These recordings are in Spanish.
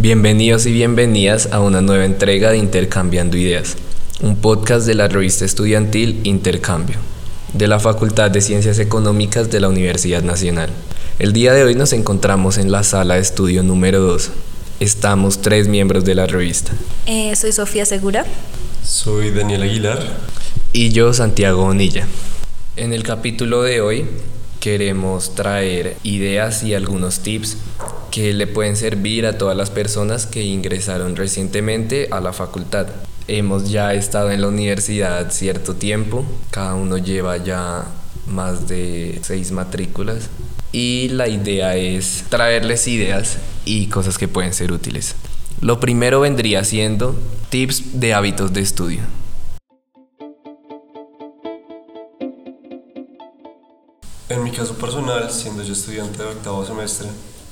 Bienvenidos y bienvenidas a una nueva entrega de Intercambiando Ideas, un podcast de la revista estudiantil Intercambio, de la Facultad de Ciencias Económicas de la Universidad Nacional. El día de hoy nos encontramos en la sala de estudio número 2. Estamos tres miembros de la revista. Eh, soy Sofía Segura. Soy Daniel Aguilar. Y yo, Santiago Onilla. En el capítulo de hoy queremos traer ideas y algunos tips que le pueden servir a todas las personas que ingresaron recientemente a la facultad. Hemos ya estado en la universidad cierto tiempo, cada uno lleva ya más de seis matrículas y la idea es traerles ideas y cosas que pueden ser útiles. Lo primero vendría siendo tips de hábitos de estudio. Caso personal, siendo yo estudiante de octavo semestre,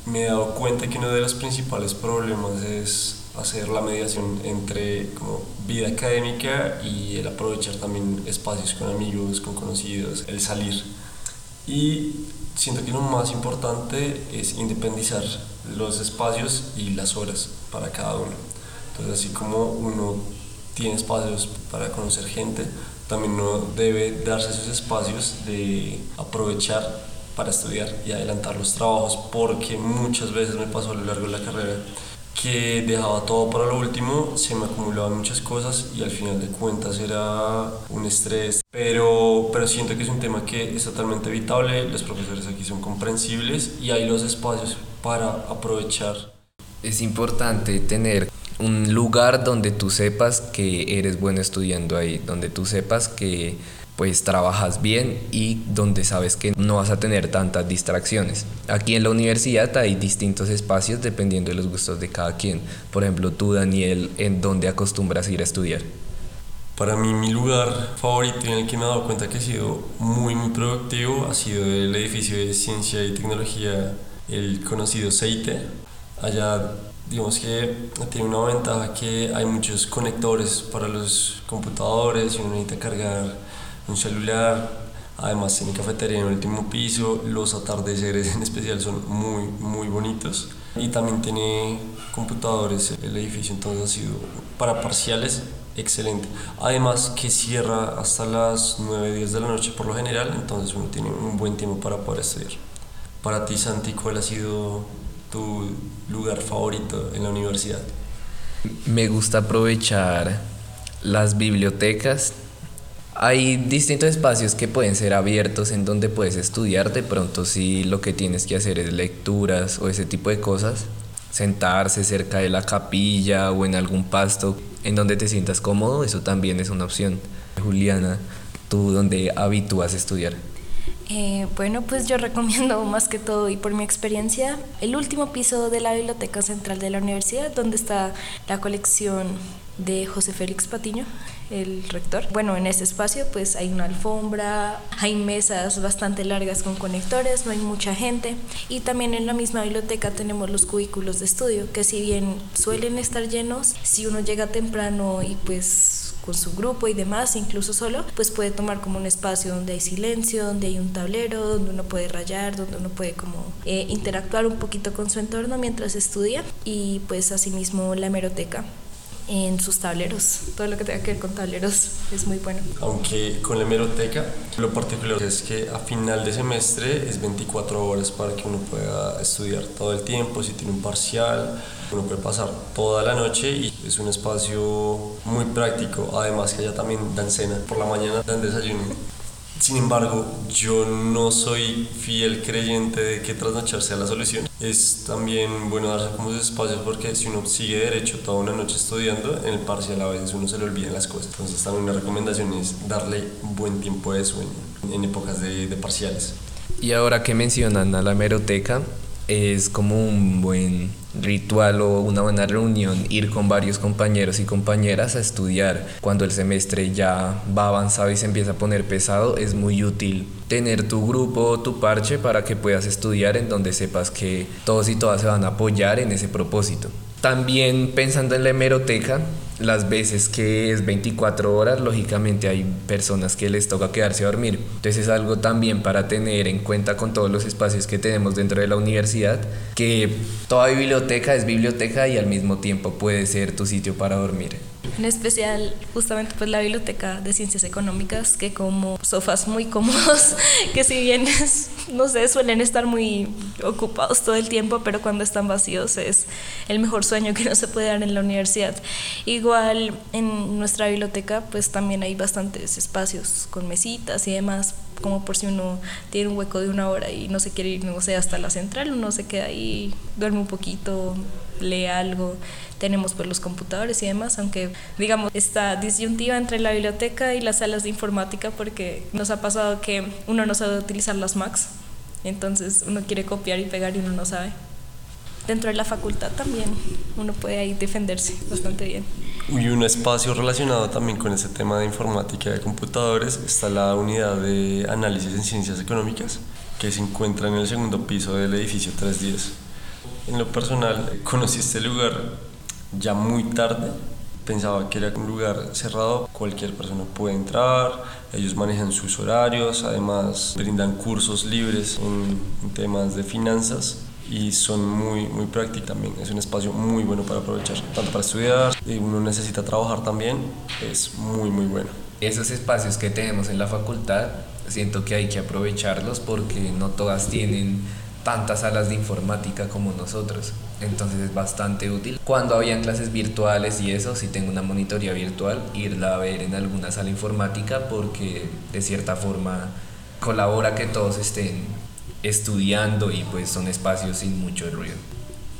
me he dado cuenta que uno de los principales problemas es hacer la mediación entre como vida académica y el aprovechar también espacios con amigos, con conocidos, el salir. Y siento que lo más importante es independizar los espacios y las horas para cada uno. Entonces, así como uno tiene espacios para conocer gente, también uno debe darse esos espacios de aprovechar para estudiar y adelantar los trabajos, porque muchas veces me pasó a lo largo de la carrera que dejaba todo para lo último, se me acumulaban muchas cosas y al final de cuentas era un estrés. Pero, pero siento que es un tema que es totalmente evitable, los profesores aquí son comprensibles y hay los espacios para aprovechar. Es importante tener un lugar donde tú sepas que eres bueno estudiando ahí, donde tú sepas que pues trabajas bien y donde sabes que no vas a tener tantas distracciones. Aquí en la universidad hay distintos espacios dependiendo de los gustos de cada quien. Por ejemplo, tú, Daniel, ¿en dónde acostumbras ir a estudiar? Para mí mi lugar favorito en el que me he dado cuenta que he sido muy muy productivo ha sido el edificio de ciencia y tecnología, el conocido CEITE. Allá digamos que tiene una ventaja que hay muchos conectores para los computadores y uno necesita cargar un celular, además tiene cafetería en el último piso, los atardeceres en especial son muy, muy bonitos y también tiene computadores el edificio, entonces ha sido para parciales excelente. Además que cierra hasta las 9, 10 de la noche por lo general, entonces uno tiene un buen tiempo para poder estudiar. Para ti, Santi, ¿cuál ha sido tu lugar favorito en la universidad? Me gusta aprovechar las bibliotecas hay distintos espacios que pueden ser abiertos en donde puedes estudiar de pronto si lo que tienes que hacer es lecturas o ese tipo de cosas. Sentarse cerca de la capilla o en algún pasto en donde te sientas cómodo, eso también es una opción. Juliana, ¿tú dónde habitúas estudiar? Eh, bueno, pues yo recomiendo más que todo y por mi experiencia el último piso de la Biblioteca Central de la Universidad, donde está la colección de José Félix Patiño, el rector. Bueno, en este espacio pues hay una alfombra, hay mesas bastante largas con conectores, no hay mucha gente y también en la misma biblioteca tenemos los cubículos de estudio que si bien suelen estar llenos, si uno llega temprano y pues con su grupo y demás, incluso solo, pues puede tomar como un espacio donde hay silencio, donde hay un tablero, donde uno puede rayar, donde uno puede como eh, interactuar un poquito con su entorno mientras estudia y pues asimismo la hemeroteca en sus tableros. Todo lo que tenga que ver con tableros es muy bueno. Aunque con la hemeroteca, lo particular es que a final de semestre es 24 horas para que uno pueda estudiar todo el tiempo, si tiene un parcial, uno puede pasar toda la noche y es un espacio muy práctico. Además que allá también dan cena por la mañana, dan desayuno. Sin embargo, yo no soy fiel creyente de que trasnocharse sea la solución. Es también bueno darse como espacios porque si uno sigue derecho toda una noche estudiando, en el parcial a veces uno se le olvidan las cosas. Entonces también una recomendación es darle buen tiempo de sueño en épocas de, de parciales. Y ahora que mencionan a la meroteca, es como un buen ritual o una buena reunión ir con varios compañeros y compañeras a estudiar. Cuando el semestre ya va avanzado y se empieza a poner pesado, es muy útil tener tu grupo tu parche para que puedas estudiar en donde sepas que todos y todas se van a apoyar en ese propósito. También pensando en la hemeroteca, las veces que es 24 horas, lógicamente hay personas que les toca quedarse a dormir. Entonces es algo también para tener en cuenta con todos los espacios que tenemos dentro de la universidad, que toda biblioteca es biblioteca y al mismo tiempo puede ser tu sitio para dormir en especial justamente pues la biblioteca de ciencias económicas que como sofás muy cómodos que si bien no sé suelen estar muy ocupados todo el tiempo pero cuando están vacíos es el mejor sueño que no se puede dar en la universidad igual en nuestra biblioteca pues también hay bastantes espacios con mesitas y demás como por si uno tiene un hueco de una hora y no se quiere ir, no sé, hasta la central, uno se queda ahí, duerme un poquito, lee algo, tenemos pues los computadores y demás, aunque digamos esta disyuntiva entre la biblioteca y las salas de informática porque nos ha pasado que uno no sabe utilizar las Macs, entonces uno quiere copiar y pegar y uno no sabe. Dentro de la facultad también uno puede ahí defenderse bastante bien. Y un espacio relacionado también con ese tema de informática y de computadores está la unidad de análisis en ciencias económicas que se encuentra en el segundo piso del edificio 310. En lo personal conocí este lugar ya muy tarde, pensaba que era un lugar cerrado, cualquier persona puede entrar, ellos manejan sus horarios, además brindan cursos libres en, temas de finanzas y son muy, muy prácticos también. Es un espacio muy bueno para aprovechar, tanto para estudiar, y uno necesita trabajar también, es muy, muy bueno. Esos espacios que tenemos en la facultad, siento que hay que aprovecharlos porque no todas tienen tantas salas de informática como nosotros. Entonces es bastante útil. Cuando habían clases virtuales y eso, si tengo una monitoría virtual, irla a ver en alguna sala informática porque de cierta forma colabora que todos estén estudiando y pues son espacios sin mucho ruido.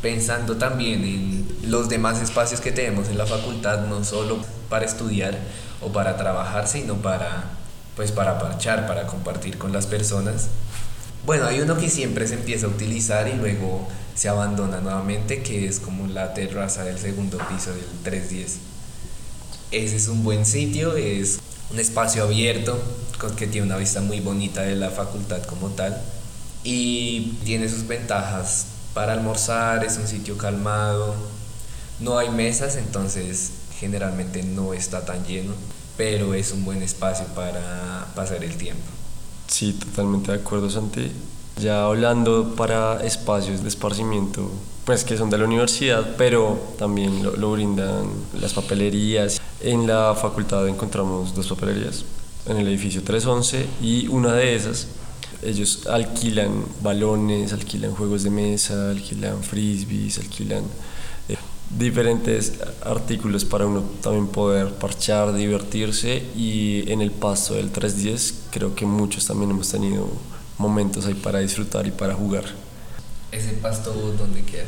Pensando también en los demás espacios que tenemos en la facultad, no solo para estudiar o para trabajar, sino para pues para parchar, para compartir con las personas bueno, hay uno que siempre se empieza a utilizar y luego se abandona nuevamente, que es como la terraza del segundo piso del 310. Ese es un buen sitio, es un espacio abierto que tiene una vista muy bonita de la facultad como tal y tiene sus ventajas para almorzar, es un sitio calmado, no hay mesas, entonces generalmente no está tan lleno, pero es un buen espacio para pasar el tiempo. Sí, totalmente de acuerdo, Santi. Ya hablando para espacios de esparcimiento, pues que son de la universidad, pero también lo, brindan las papelerías. En la facultad encontramos dos papelerías, en el edificio 311, y una de esas, ellos alquilan balones, alquilan juegos de mesa, alquilan frisbees, alquilan diferentes artículos para uno también poder parchar, divertirse y en el paso del 310 creo que muchos también hemos tenido momentos ahí para disfrutar y para jugar. ¿Ese pasto dónde queda?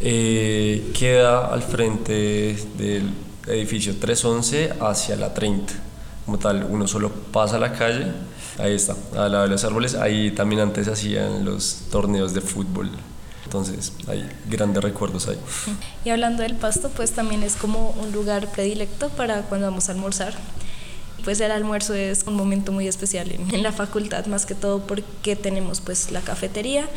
Eh, queda al frente del edificio 311 hacia la 30. Como tal, uno solo pasa la calle, ahí está, al lado de los árboles, ahí también antes hacían los torneos de fútbol. Entonces hay grandes recuerdos ahí. Y hablando del pasto, pues también es como un lugar predilecto para cuando vamos a almorzar. Pues el almuerzo es un momento muy especial en, la facultad, más que todo porque tenemos pues la cafetería.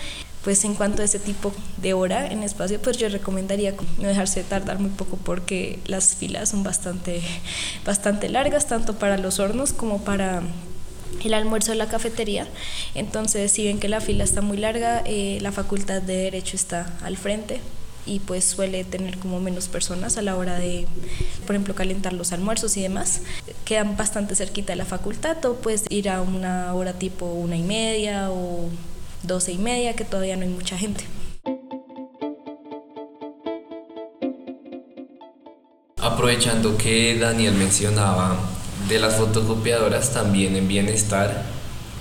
Pues en cuanto a ese tipo de hora en espacio, pues yo recomendaría no dejarse tardar muy poco porque las filas son bastante, bastante largas, tanto para los hornos como para el almuerzo de la cafetería. Entonces, si ven que la fila está muy larga, eh, la facultad de Derecho está al frente y pues suele tener como menos personas a la hora de, por ejemplo, calentar los almuerzos y demás. Quedan bastante cerquita de la facultad o puedes ir a una hora tipo una y media o doce y media, que todavía no hay mucha gente. Aprovechando que Daniel mencionaba de las fotocopiadoras también en bienestar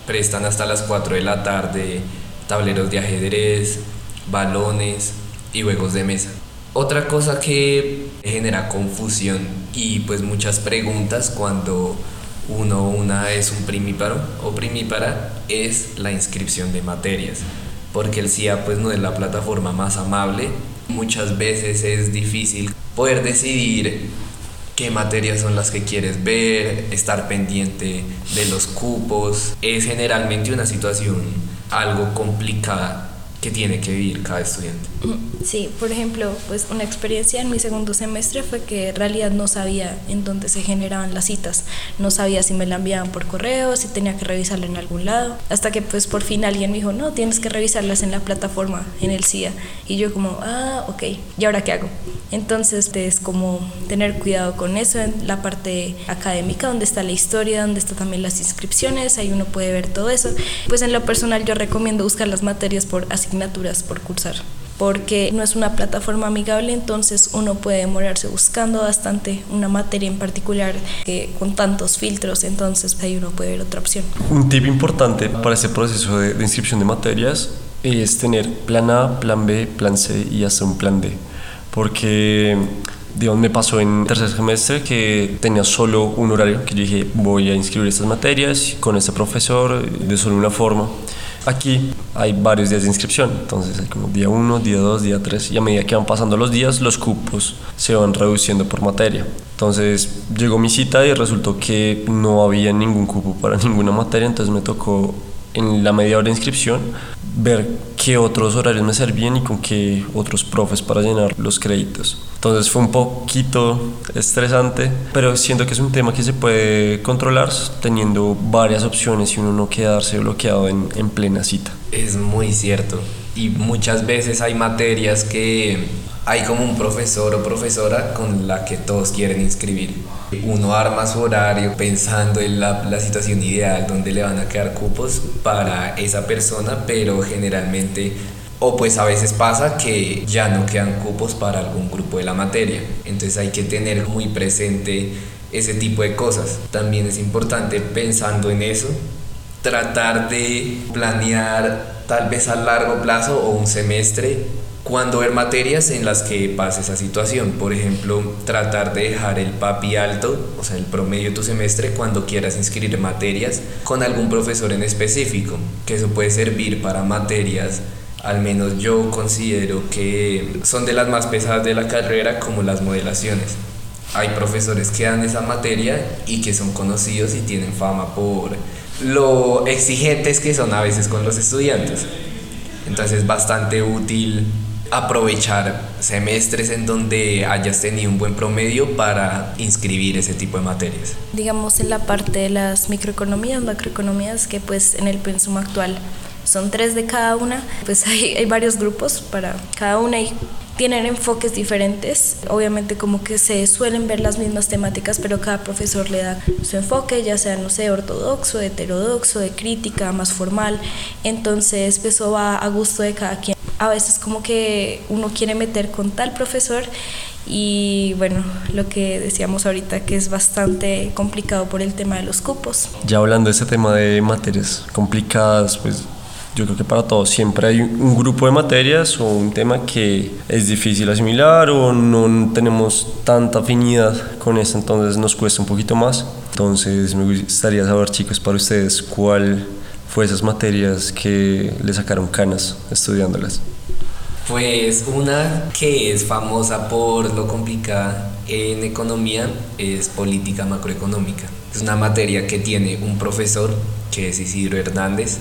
prestan hasta las 4 de la tarde tableros de ajedrez, balones y juegos de mesa. Otra cosa que genera confusión y pues muchas preguntas cuando uno una es un primíparo o primípara es la inscripción de materias, porque el CIA pues no es la plataforma más amable, muchas veces es difícil poder decidir qué materias son las que quieres ver, estar pendiente de los cupos. Es generalmente una situación algo complicada que tiene que vivir cada estudiante. Mm, sí, por ejemplo, pues una experiencia en mi segundo semestre fue que en realidad no sabía en dónde se generaban las citas, no sabía si me la enviaban por correo, si tenía que revisarla en algún lado, hasta que pues por fin alguien me dijo, no, tienes que revisarlas en la plataforma, en el CIA, y yo como, ah, ok, ¿y ahora qué hago? Entonces es como tener cuidado con eso en la parte académica, donde está la historia, donde está también las inscripciones, ahí uno puede ver todo eso. Pues en lo personal yo recomiendo buscar las materias por asignaturas por cursar porque no es una plataforma amigable, entonces uno puede demorarse buscando bastante una materia en particular que con tantos filtros, entonces ahí uno puede ver otra opción. Un tip importante para este proceso de, de inscripción de materias es tener plan A, plan B, plan C y hasta un plan D, porque digamos, me pasó en tercer semestre que tenía solo un horario, que yo dije voy a inscribir estas materias con este profesor de solo una forma. Aquí hay varios días de inscripción, entonces hay como día 1, día 2, día 3 y a medida que van pasando los días los cupos se van reduciendo por materia. Entonces llegó mi cita y resultó que no había ningún cupo para ninguna materia, entonces me tocó en la media hora de inscripción ver qué otros horarios me servían y con qué otros profes para llenar los créditos. Entonces fue un poquito estresante, pero siento que es un tema que se puede controlar teniendo varias opciones y uno no quedarse bloqueado en, en plena cita. Es muy cierto. Y muchas veces hay materias que hay como un profesor o profesora con la que todos quieren inscribir. Uno arma su horario pensando en la, la, situación ideal donde le van a quedar cupos para esa persona, pero generalmente, o pues a veces pasa que ya no quedan cupos para algún grupo de la materia. Entonces hay que tener muy presente ese tipo de cosas. También es importante pensando en eso, tratar de planear tal vez a largo plazo o un semestre cuando ver materias en las que pase esa situación. Por ejemplo, tratar de dejar el PAPI alto, o sea, el promedio de tu semestre, cuando quieras inscribir materias con algún profesor en específico, que eso puede servir para materias, al menos yo considero que son de las más pesadas de la carrera, como las modelaciones. Hay profesores que dan esa materia y que son conocidos y tienen fama por lo exigentes que son a veces con los estudiantes. Entonces es bastante útil aprovechar semestres en donde hayas tenido un buen promedio para inscribir ese tipo de materias. Digamos en la parte de las microeconomías, macroeconomías, que pues en el pensum actual son tres de cada una, pues hay, hay varios grupos para cada una y tienen enfoques diferentes. Obviamente como que se suelen ver las mismas temáticas, pero cada profesor le da su enfoque, ya sea, no sé, ortodoxo, heterodoxo, de crítica, más formal. Entonces pues, eso va a gusto de cada quien a veces como que uno quiere meter con tal profesor y bueno, lo que decíamos ahorita que es bastante complicado por el tema de los cupos. Ya hablando de ese tema de materias complicadas, pues yo creo que para todos siempre hay un grupo de materias o un tema que es difícil asimilar o no tenemos tanta afinidad con eso, entonces nos cuesta un poquito más. Entonces me gustaría saber, chicos, para ustedes, cuál fue esas materias que le sacaron canas estudiándolas? Pues una que es famosa por lo complicada en economía es política macroeconómica. Es una materia que tiene un profesor que es Isidro Hernández.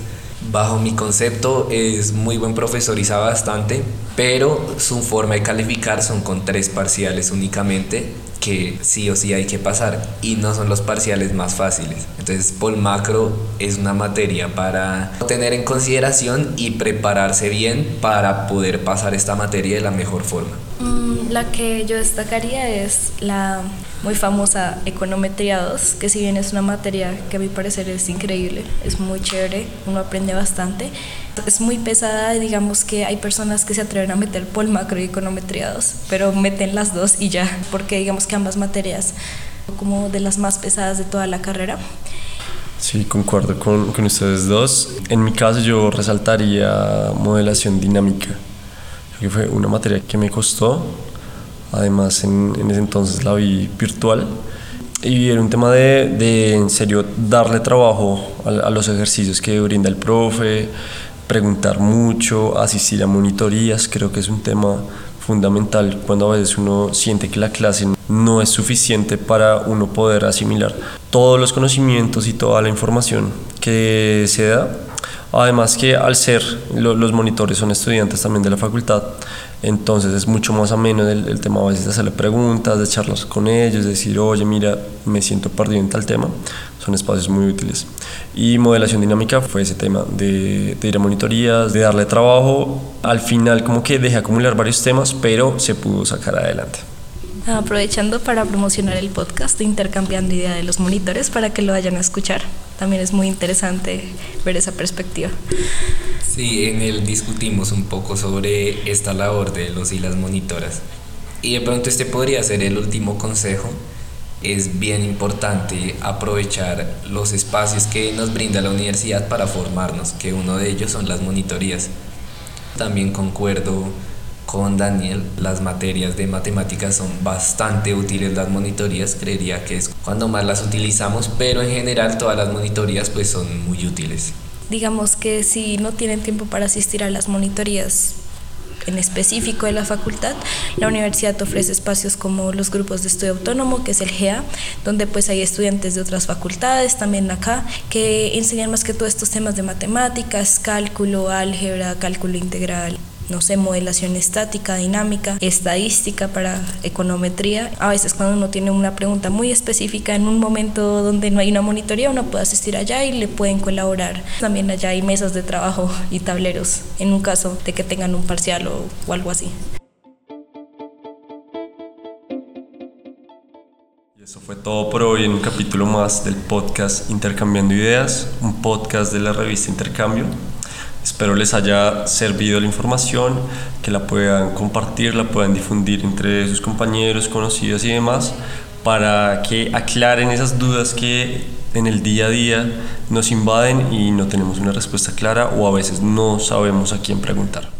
Bajo mi concepto es muy buen profesor y sabe bastante, pero su forma de calificar son con tres parciales únicamente que sí o sí hay que pasar y no son los parciales más fáciles. Entonces, Pol Macro es una materia para tener en consideración y prepararse bien para poder pasar esta materia de la mejor forma. Mm, la que yo destacaría es la muy famosa Econometría 2, que si bien es una materia que a mi parecer es increíble, es muy chévere, uno aprende bastante. Es muy pesada, digamos que hay personas que se atreven a meter Pol Macro y Econometría 2, pero meten las dos y ya, porque digamos que ambas materias como de las más pesadas de toda la carrera. Sí, concuerdo con, con ustedes dos. En mi caso yo resaltaría modelación dinámica, que fue una materia que me costó, además en, en ese entonces la vi virtual, y era un tema de, de en serio darle trabajo a, a los ejercicios que brinda el profe, preguntar mucho, asistir a monitorías, creo que es un tema fundamental cuando a veces uno siente que la clase no es suficiente para uno poder asimilar todos los conocimientos y toda la información que se da. Además que al ser los monitores son estudiantes también de la facultad, entonces es mucho más ameno el, el, tema a veces de hacerle preguntas, de charlas con ellos, de decir, oye, mira, me siento perdido en tal tema. Son espacios muy útiles. Y modelación dinámica fue ese tema de, de ir a monitorías, de darle trabajo. Al final como que dejé acumular varios temas, pero se pudo sacar adelante. Aprovechando para promocionar el podcast Intercambiando Idea de los Monitores para que lo vayan a escuchar. También es muy interesante ver esa perspectiva. Sí, en él discutimos un poco sobre esta labor de los y las monitoras. Y de pronto este podría ser el último consejo. Es bien importante aprovechar los espacios que nos brinda la universidad para formarnos, que uno de ellos son las monitorías. También concuerdo con Daniel, las materias de matemáticas son bastante útiles las monitorías, creería que es cuando más las utilizamos, pero en general todas las monitorías pues son muy útiles. Digamos que si no tienen tiempo para asistir a las monitorías en específico de la facultad, la universidad ofrece espacios como los grupos de estudio autónomo, que es el GEA, donde pues hay estudiantes de otras facultades, también acá, que enseñan más que todo estos temas de matemáticas, cálculo, álgebra, cálculo integral, no sé, modelación estática, dinámica, estadística para econometría. A veces cuando uno tiene una pregunta muy específica en un momento donde no hay una monitoría, uno puede asistir allá y le pueden colaborar. También allá hay mesas de trabajo y tableros en un caso de que tengan un parcial o, o algo así. Eso fue todo por hoy en un capítulo más del podcast Intercambiando Ideas, un podcast de la revista Intercambio. Espero les haya servido la información, que la puedan compartir, la puedan difundir entre sus compañeros, conocidos y demás, para que aclaren esas dudas que en el día a día nos invaden y no tenemos una respuesta clara o a veces no sabemos a quién preguntar.